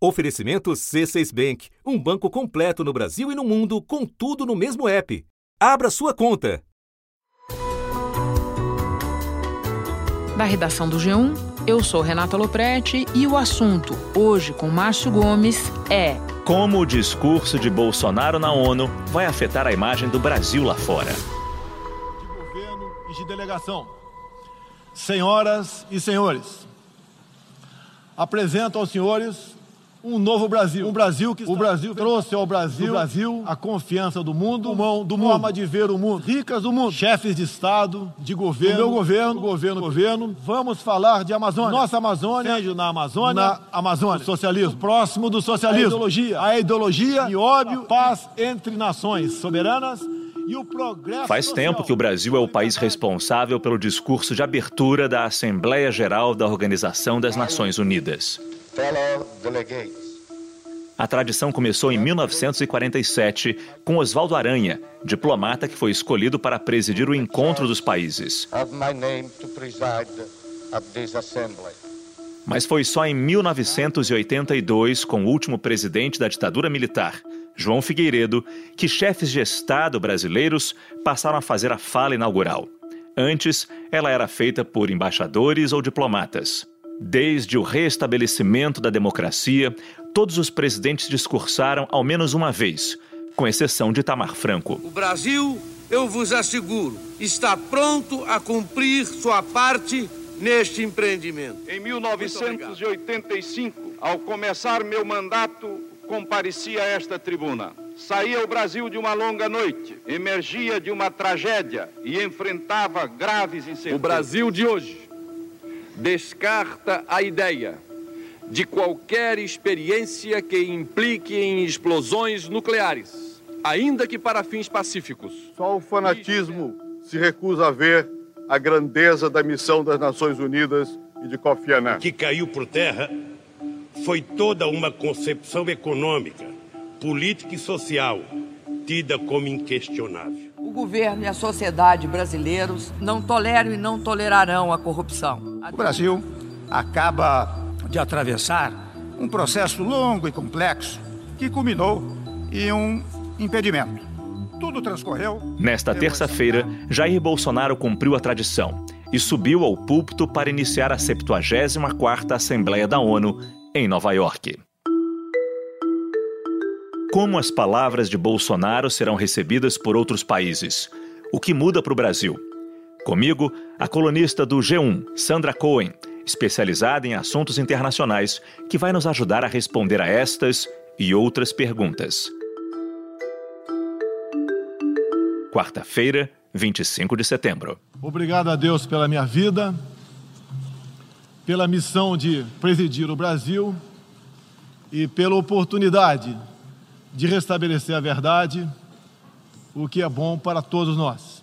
Oferecimento C6 Bank, um banco completo no Brasil e no mundo, com tudo no mesmo app. Abra sua conta. Da redação do G1, eu sou Renata Loprete e o assunto, hoje com Márcio Gomes, é como o discurso de Bolsonaro na ONU vai afetar a imagem do Brasil lá fora. De governo e de delegação. Senhoras e senhores, apresento aos senhores um novo Brasil. Um Brasil que o Brasil trouxe ao Brasil, Brasil a confiança do mundo, mão do mundo, forma de ver o mundo, ricas do mundo, chefes de Estado, de governo, do meu governo, governo, governo. Vamos falar de Amazônia. Nossa Amazônia, seja na Amazônia, na Amazônia, socialismo, próximo do socialismo, a ideologia, a ideologia e óbvio, paz entre nações soberanas. Faz tempo que o Brasil é o país responsável pelo discurso de abertura da Assembleia Geral da Organização das Nações Unidas. A tradição começou em 1947 com Oswaldo Aranha, diplomata que foi escolhido para presidir o encontro dos países. Mas foi só em 1982, com o último presidente da ditadura militar, João Figueiredo, que chefes de Estado brasileiros passaram a fazer a fala inaugural. Antes, ela era feita por embaixadores ou diplomatas. Desde o restabelecimento da democracia, todos os presidentes discursaram ao menos uma vez, com exceção de Itamar Franco. O Brasil, eu vos asseguro, está pronto a cumprir sua parte neste empreendimento. Em 1985, ao começar meu mandato, compareci a esta tribuna. Saía o Brasil de uma longa noite, emergia de uma tragédia e enfrentava graves incertezas. O Brasil de hoje descarta a ideia de qualquer experiência que implique em explosões nucleares, ainda que para fins pacíficos. Só o fanatismo se recusa a ver a grandeza da missão das Nações Unidas e de Kofi Annan. Que caiu por terra foi toda uma concepção econômica, política e social tida como inquestionável. O governo e a sociedade brasileiros não toleram e não tolerarão a corrupção. O Brasil acaba de atravessar um processo longo e complexo que culminou em um impedimento. Tudo transcorreu. Nesta terça-feira, Jair Bolsonaro cumpriu a tradição e subiu ao púlpito para iniciar a 74ª Assembleia da ONU em Nova York. Como as palavras de Bolsonaro serão recebidas por outros países? O que muda para o Brasil? Comigo, a colunista do G1, Sandra Cohen, especializada em assuntos internacionais, que vai nos ajudar a responder a estas e outras perguntas. Quarta-feira, 25 de setembro. Obrigado a Deus pela minha vida, pela missão de presidir o Brasil e pela oportunidade de restabelecer a verdade, o que é bom para todos nós.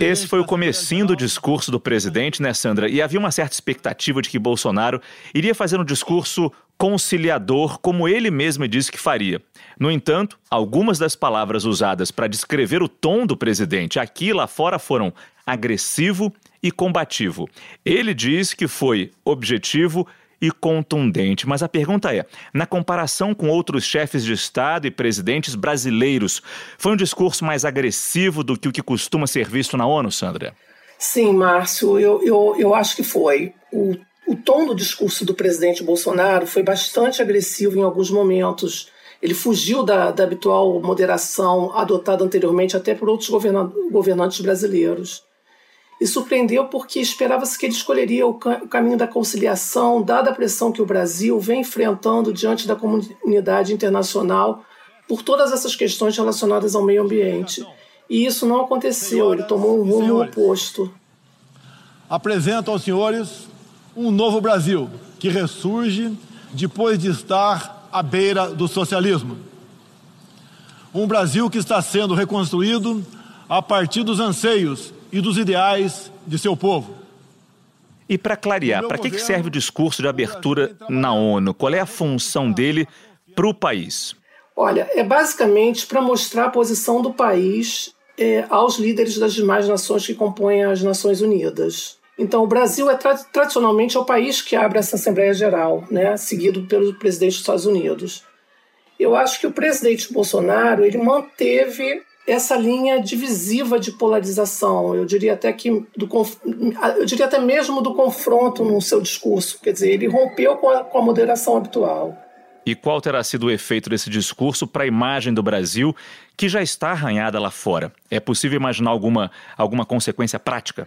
Esse foi o comecinho do discurso do presidente, né, Sandra? E havia uma certa expectativa de que Bolsonaro iria fazer um discurso conciliador, como ele mesmo disse que faria. No entanto, algumas das palavras usadas para descrever o tom do presidente aqui e lá fora foram agressivo e combativo. Ele diz que foi objetivo e contundente. Mas a pergunta é: na comparação com outros chefes de Estado e presidentes brasileiros, foi um discurso mais agressivo do que o que costuma ser visto na ONU, Sandra? Sim, Márcio, eu, eu, eu acho que foi. O, o tom do discurso do presidente Bolsonaro foi bastante agressivo em alguns momentos. Ele fugiu da, da habitual moderação adotada anteriormente até por outros governantes brasileiros e surpreendeu porque esperava-se que ele escolheria o, o, caminho da conciliação, dada a pressão que o Brasil vem enfrentando diante da comunidade internacional por todas essas questões relacionadas ao meio ambiente. E isso não aconteceu, ele tomou um rumo oposto. Apresento aos senhores um novo Brasil que ressurge depois de estar à beira do socialismo. Um Brasil que está sendo reconstruído a partir dos anseios e dos ideais de seu povo. E para clarear, para que, que serve o discurso de abertura na ONU? Qual é a função dele para o país? Olha, é basicamente para mostrar a posição do país é, aos líderes das demais nações que compõem as Nações Unidas. Então, o Brasil é tra tradicionalmente é o país que abre essa Assembleia Geral, né, seguido pelo presidente dos Estados Unidos. Eu acho que o presidente Bolsonaro ele manteve essa linha divisiva de polarização. Eu diria até que do, eu diria até mesmo do confronto no seu discurso. Quer dizer, ele rompeu com a, com a moderação habitual. E qual terá sido o efeito desse discurso para a imagem do Brasil, que já está arranhada lá fora? É possível imaginar alguma, alguma consequência prática?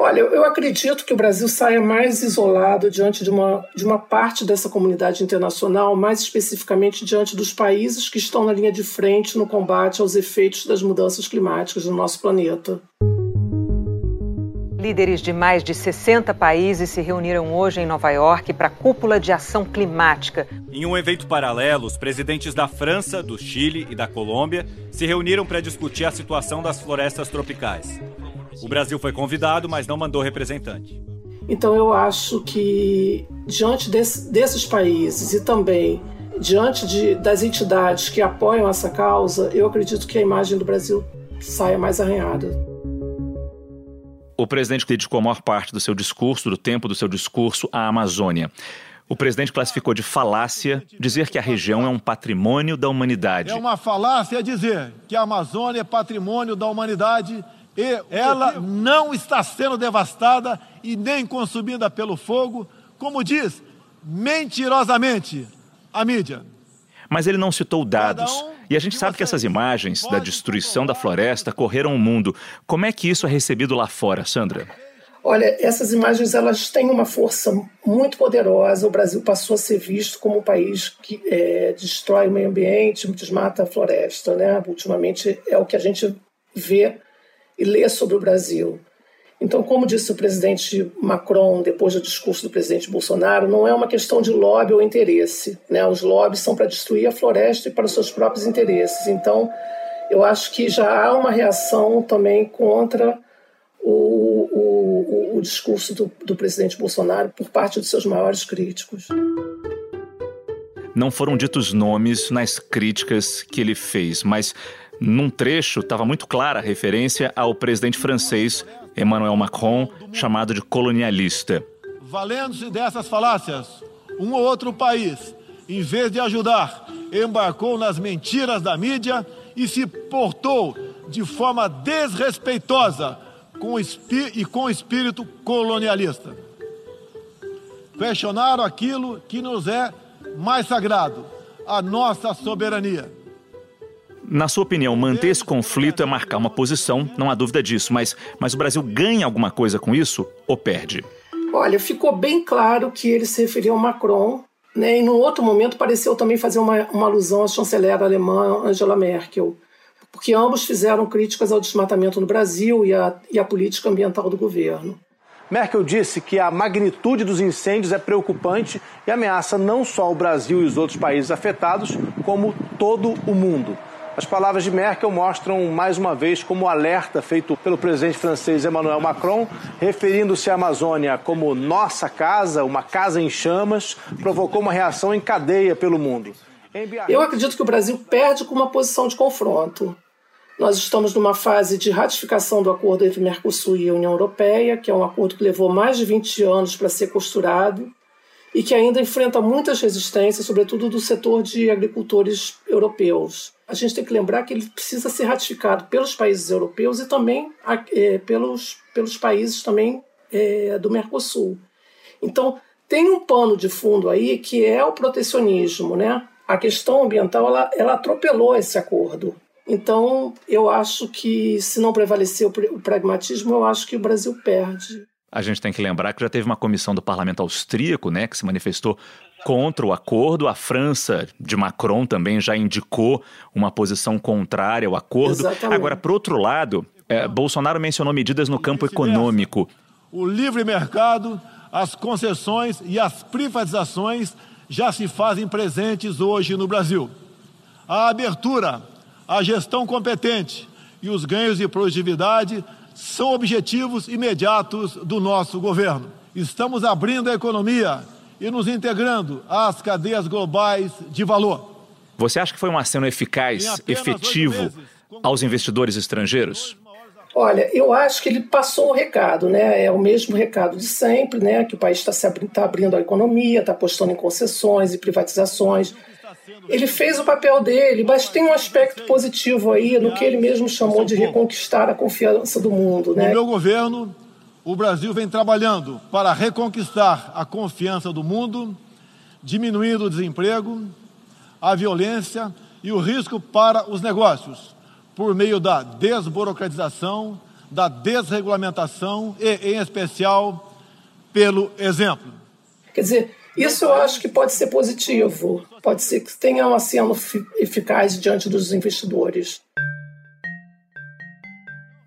Olha, eu acredito que o Brasil saia mais isolado diante de uma, de uma parte dessa comunidade internacional, mais especificamente diante dos países que estão na linha de frente no combate aos efeitos das mudanças climáticas no nosso planeta. Líderes de mais de 60 países se reuniram hoje em Nova York para a Cúpula de Ação Climática. Em um evento paralelo, os presidentes da França, do Chile e da Colômbia se reuniram para discutir a situação das florestas tropicais. O Brasil foi convidado, mas não mandou representante. Então eu acho que diante desse, desses países e também diante de, das entidades que apoiam essa causa, eu acredito que a imagem do Brasil saia mais arranhada. O presidente dedicou a maior parte do seu discurso, do tempo do seu discurso, à Amazônia. O presidente classificou de falácia dizer que a região é um patrimônio da humanidade. É uma falácia dizer que a Amazônia é patrimônio da humanidade e ela não está sendo devastada e nem consumida pelo fogo, como diz mentirosamente a mídia. Mas ele não citou dados. E a gente sabe que essas imagens da destruição da floresta correram o mundo. Como é que isso é recebido lá fora, Sandra? Olha, essas imagens elas têm uma força muito poderosa. O Brasil passou a ser visto como um país que é, destrói o meio ambiente, desmata a floresta. Né? Ultimamente é o que a gente vê e ler sobre o Brasil. Então, como disse o presidente Macron depois do discurso do presidente Bolsonaro, não é uma questão de lobby ou interesse. Né? Os lobbies são para destruir a floresta e para os seus próprios interesses. Então, eu acho que já há uma reação também contra o, o, o discurso do, do presidente Bolsonaro por parte dos seus maiores críticos. Não foram ditos nomes nas críticas que ele fez, mas num trecho, estava muito clara a referência ao presidente francês Emmanuel Macron, chamado de colonialista. Valendo-se dessas falácias, um ou outro país, em vez de ajudar, embarcou nas mentiras da mídia e se portou de forma desrespeitosa com e com espírito colonialista. Questionaram aquilo que nos é mais sagrado, a nossa soberania. Na sua opinião, manter esse conflito é marcar uma posição, não há dúvida disso, mas, mas o Brasil ganha alguma coisa com isso ou perde? Olha, ficou bem claro que ele se referia ao Macron, né? e num outro momento pareceu também fazer uma, uma alusão à chanceler alemã Angela Merkel, porque ambos fizeram críticas ao desmatamento no Brasil e à, e à política ambiental do governo. Merkel disse que a magnitude dos incêndios é preocupante e ameaça não só o Brasil e os outros países afetados, como todo o mundo. As palavras de Merkel mostram mais uma vez como o alerta feito pelo presidente francês Emmanuel Macron, referindo-se à Amazônia como nossa casa, uma casa em chamas, provocou uma reação em cadeia pelo mundo. Eu acredito que o Brasil perde com uma posição de confronto. Nós estamos numa fase de ratificação do acordo entre Mercosul e a União Europeia, que é um acordo que levou mais de 20 anos para ser costurado e que ainda enfrenta muitas resistências, sobretudo do setor de agricultores europeus a gente tem que lembrar que ele precisa ser ratificado pelos países europeus e também é, pelos, pelos países também é, do Mercosul. Então, tem um pano de fundo aí que é o protecionismo, né? A questão ambiental, ela, ela atropelou esse acordo. Então, eu acho que se não prevalecer o pragmatismo, eu acho que o Brasil perde. A gente tem que lembrar que já teve uma comissão do parlamento austríaco, né, que se manifestou contra o acordo. A França de Macron também já indicou uma posição contrária ao acordo. Exatamente. Agora, por outro lado, é, Bolsonaro mencionou medidas no campo econômico. O livre mercado, as concessões e as privatizações já se fazem presentes hoje no Brasil. A abertura, a gestão competente e os ganhos de produtividade são objetivos imediatos do nosso governo. Estamos abrindo a economia e nos integrando às cadeias globais de valor. Você acha que foi um aceno eficaz, efetivo aos investidores estrangeiros? Olha, eu acho que ele passou o recado, né? É o mesmo recado de sempre, né? Que o país está tá abrindo a economia, está apostando em concessões e privatizações. Ele fez o papel dele, mas tem um aspecto positivo aí no que ele mesmo chamou de reconquistar a confiança do mundo, né? No meu governo, o Brasil vem trabalhando para reconquistar a confiança do mundo, diminuindo o desemprego, a violência e o risco para os negócios por meio da desburocratização, da desregulamentação e, em especial, pelo exemplo. Quer dizer, isso eu acho que pode ser positivo, pode ser que tenha um aceno eficaz diante dos investidores.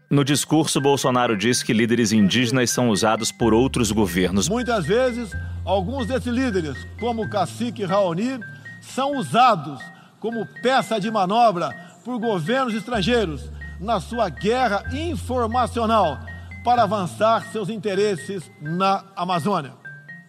No discurso, Bolsonaro diz que líderes indígenas são usados por outros governos. Muitas vezes, alguns desses líderes, como o cacique Raoni, são usados como peça de manobra por governos estrangeiros na sua guerra informacional para avançar seus interesses na Amazônia.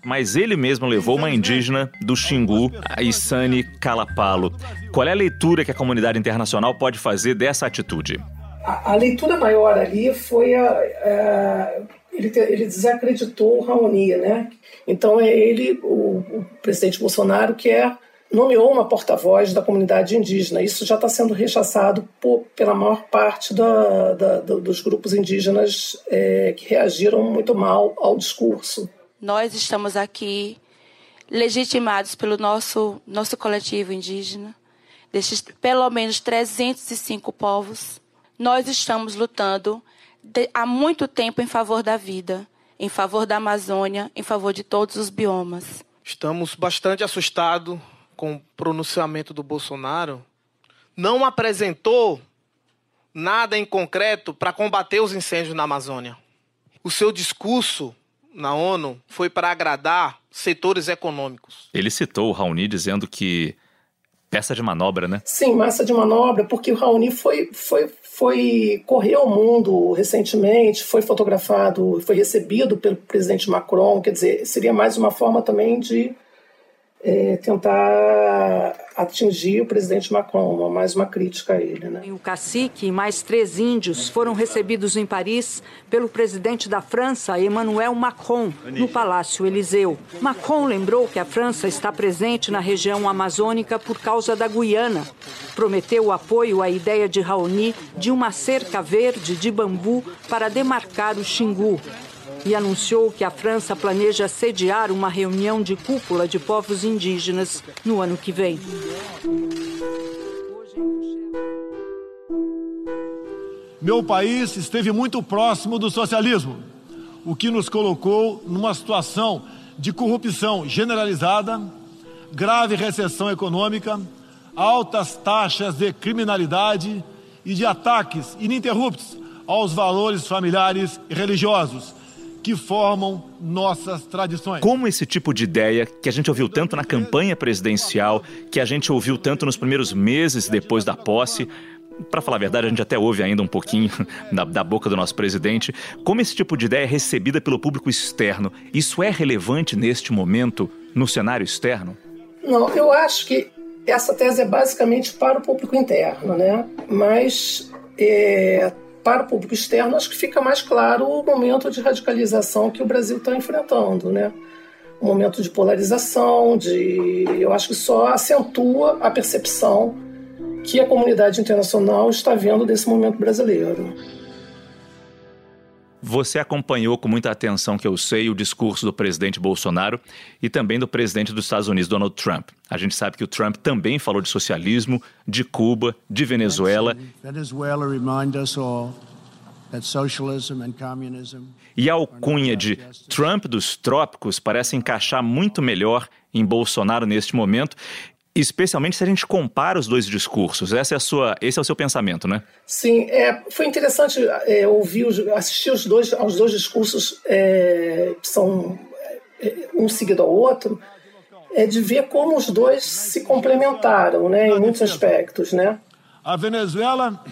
Mas ele mesmo levou uma indígena do Xingu, a Isane Calapalo. Qual é a leitura que a comunidade internacional pode fazer dessa atitude? A, a leitura maior ali foi a, a ele, ele, desacreditou o Raoni, né? Então é ele, o, o presidente Bolsonaro, que é nomeou uma porta-voz da comunidade indígena. Isso já está sendo rechaçado por, pela maior parte da, da, dos grupos indígenas é, que reagiram muito mal ao discurso. Nós estamos aqui legitimados pelo nosso, nosso coletivo indígena, desses pelo menos 305 povos. Nós estamos lutando de, há muito tempo em favor da vida, em favor da Amazônia, em favor de todos os biomas. Estamos bastante assustados com o pronunciamento do Bolsonaro, não apresentou nada em concreto para combater os incêndios na Amazônia. O seu discurso na ONU foi para agradar setores econômicos. Ele citou o Raoni dizendo que peça de manobra, né? Sim, massa de manobra, porque o Raoni foi, foi, foi correu ao mundo recentemente, foi fotografado, foi recebido pelo presidente Macron, quer dizer, seria mais uma forma também de é, tentar atingir o presidente Macron, mais uma crítica a ele. Né? O cacique e mais três índios foram recebidos em Paris pelo presidente da França, Emmanuel Macron, no Palácio Eliseu. Macron lembrou que a França está presente na região amazônica por causa da Guiana. Prometeu apoio à ideia de Raoni de uma cerca verde de bambu para demarcar o Xingu e anunciou que a França planeja sediar uma reunião de cúpula de povos indígenas no ano que vem. Meu país esteve muito próximo do socialismo, o que nos colocou numa situação de corrupção generalizada, grave recessão econômica, altas taxas de criminalidade e de ataques ininterruptos aos valores familiares e religiosos que formam nossas tradições. Como esse tipo de ideia que a gente ouviu tanto na campanha presidencial, que a gente ouviu tanto nos primeiros meses depois da posse, para falar a verdade, a gente até ouve ainda um pouquinho da, da, boca do nosso presidente. Como esse tipo de ideia é recebida pelo público externo? Isso é relevante neste momento no cenário externo? Não, eu acho que essa tese é basicamente para o público interno, né? Mas é, para o público externo, acho que fica mais claro o momento de radicalização que o Brasil está enfrentando, né? Um momento de polarização, de, eu acho que só acentua a percepção que a comunidade internacional está vendo desse momento brasileiro. Você acompanhou com muita atenção, que eu sei, o discurso do presidente Bolsonaro e também do presidente dos Estados Unidos, Donald Trump. A gente sabe que o Trump também falou de socialismo, de Cuba, de Venezuela. E a alcunha de Trump dos trópicos parece encaixar muito melhor em Bolsonaro neste momento especialmente se a gente compara os dois discursos. Essa é a sua, esse é o seu pensamento, né? Sim, é, foi interessante é, ouvir, assistir os dois, aos dois discursos é, que são é, um seguido ao outro, é de ver como os dois se complementaram, né, em muitos aspectos, né? A Venezuela,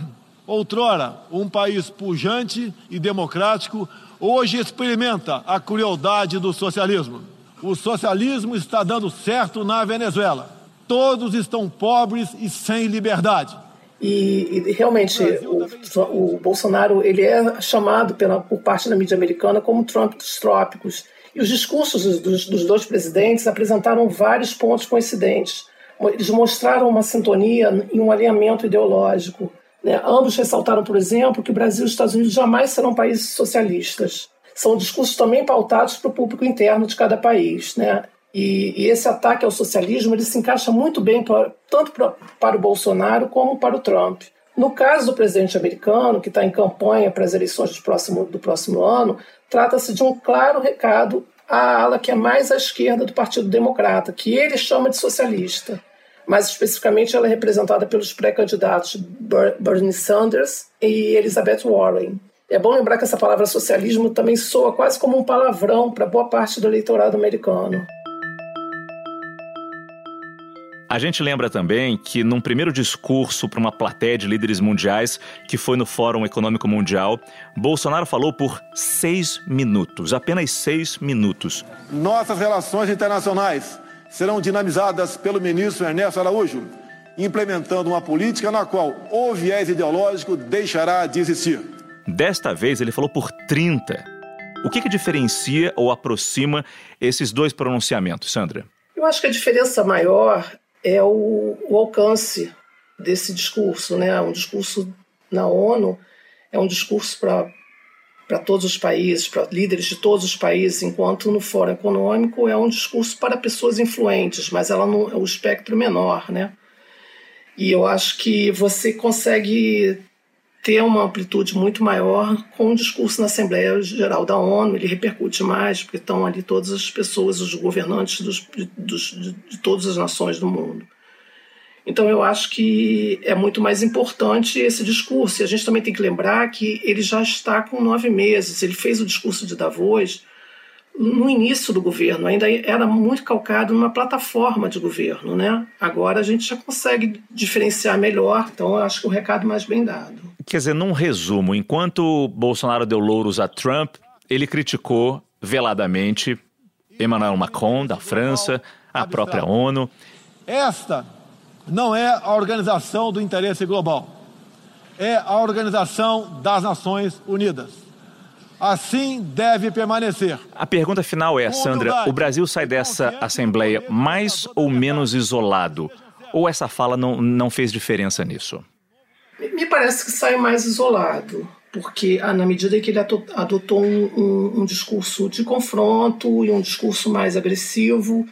outrora um país pujante e democrático, hoje experimenta a crueldade do socialismo. O socialismo está dando certo na Venezuela todos estão pobres e sem liberdade. E, e realmente o, o, Bolsonaro ele é chamado pela, por parte da mídia americana como Trump dos trópicos. E os discursos dos, dos dois presidentes apresentaram vários pontos coincidentes. Eles mostraram uma sintonia e um alinhamento ideológico. Né? Ambos ressaltaram, por exemplo, que o Brasil e os Estados Unidos jamais serão países socialistas. São discursos também pautados para o público interno de cada país. Né? E, e, esse ataque ao socialismo ele se encaixa muito bem tanto pra, para o Bolsonaro como para o Trump. No caso do presidente americano, que está em campanha para as eleições do próximo, do próximo ano, trata-se de um claro recado à ala que é mais à esquerda do Partido Democrata, que ele chama de socialista. Mais especificamente, ela é representada pelos pré-candidatos Bernie Sanders e Elizabeth Warren. É bom lembrar que essa palavra socialismo também soa quase como um palavrão para boa parte do eleitorado americano. A gente lembra também que, num primeiro discurso para uma plateia de líderes mundiais, que foi no Fórum Econômico Mundial, Bolsonaro falou por seis minutos, apenas seis minutos. Nossas relações internacionais serão dinamizadas pelo ministro Ernesto Araújo, implementando uma política na qual o viés ideológico deixará de existir. Desta vez, ele falou por 30. O que, que diferencia ou aproxima esses dois pronunciamentos, Sandra? Eu acho que a diferença maior é o, o alcance desse discurso, né? Um discurso na ONU é um discurso para para todos os países, para líderes de todos os países, enquanto no Fórum Econômico é um discurso para pessoas influentes, mas ela não é o espectro menor, né? E eu acho que você consegue ter uma amplitude muito maior com o discurso na Assembleia Geral da ONU, ele repercute mais, porque estão ali todas as pessoas, os governantes dos, dos, de, de todas as nações do mundo. Então eu acho que é muito mais importante esse discurso. E a gente também tem que lembrar que ele já está com nove meses. Ele fez o discurso de Davos no início do governo, ainda era muito calcado numa plataforma de governo, né? Agora a gente já consegue diferenciar melhor, então eu acho que o recado mais bem dado. Quer dizer, num resumo, enquanto Bolsonaro deu louros a Trump, ele criticou veladamente Emmanuel Macron, da França, a própria ONU. Esta não é a organização do interesse global, é a organização das Nações Unidas. Assim deve permanecer. A pergunta final é, Sandra: o Brasil sai dessa Assembleia mais ou menos isolado? Ou essa fala não, não fez diferença nisso? Me parece que sai mais isolado, porque ah, na medida que ele adotou um, um, um discurso de confronto e um discurso mais agressivo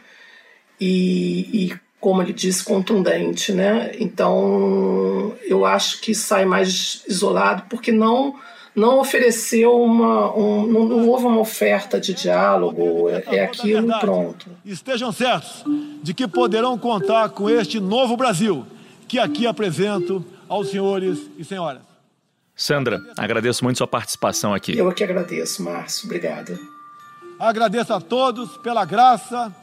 e, e, como ele disse, contundente, né? Então eu acho que sai mais isolado porque não não ofereceu uma, um, não, não, houve uma oferta de diálogo, é, é aquilo pronto. Estejam certos de que poderão contar com este novo Brasil que aqui apresento aos senhores e senhoras. Sandra, agradeço muito sua participação aqui. Eu que agradeço, Márcio. Obrigada. Agradeço a todos pela graça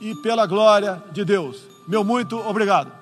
e pela glória de Deus. Meu muito obrigado.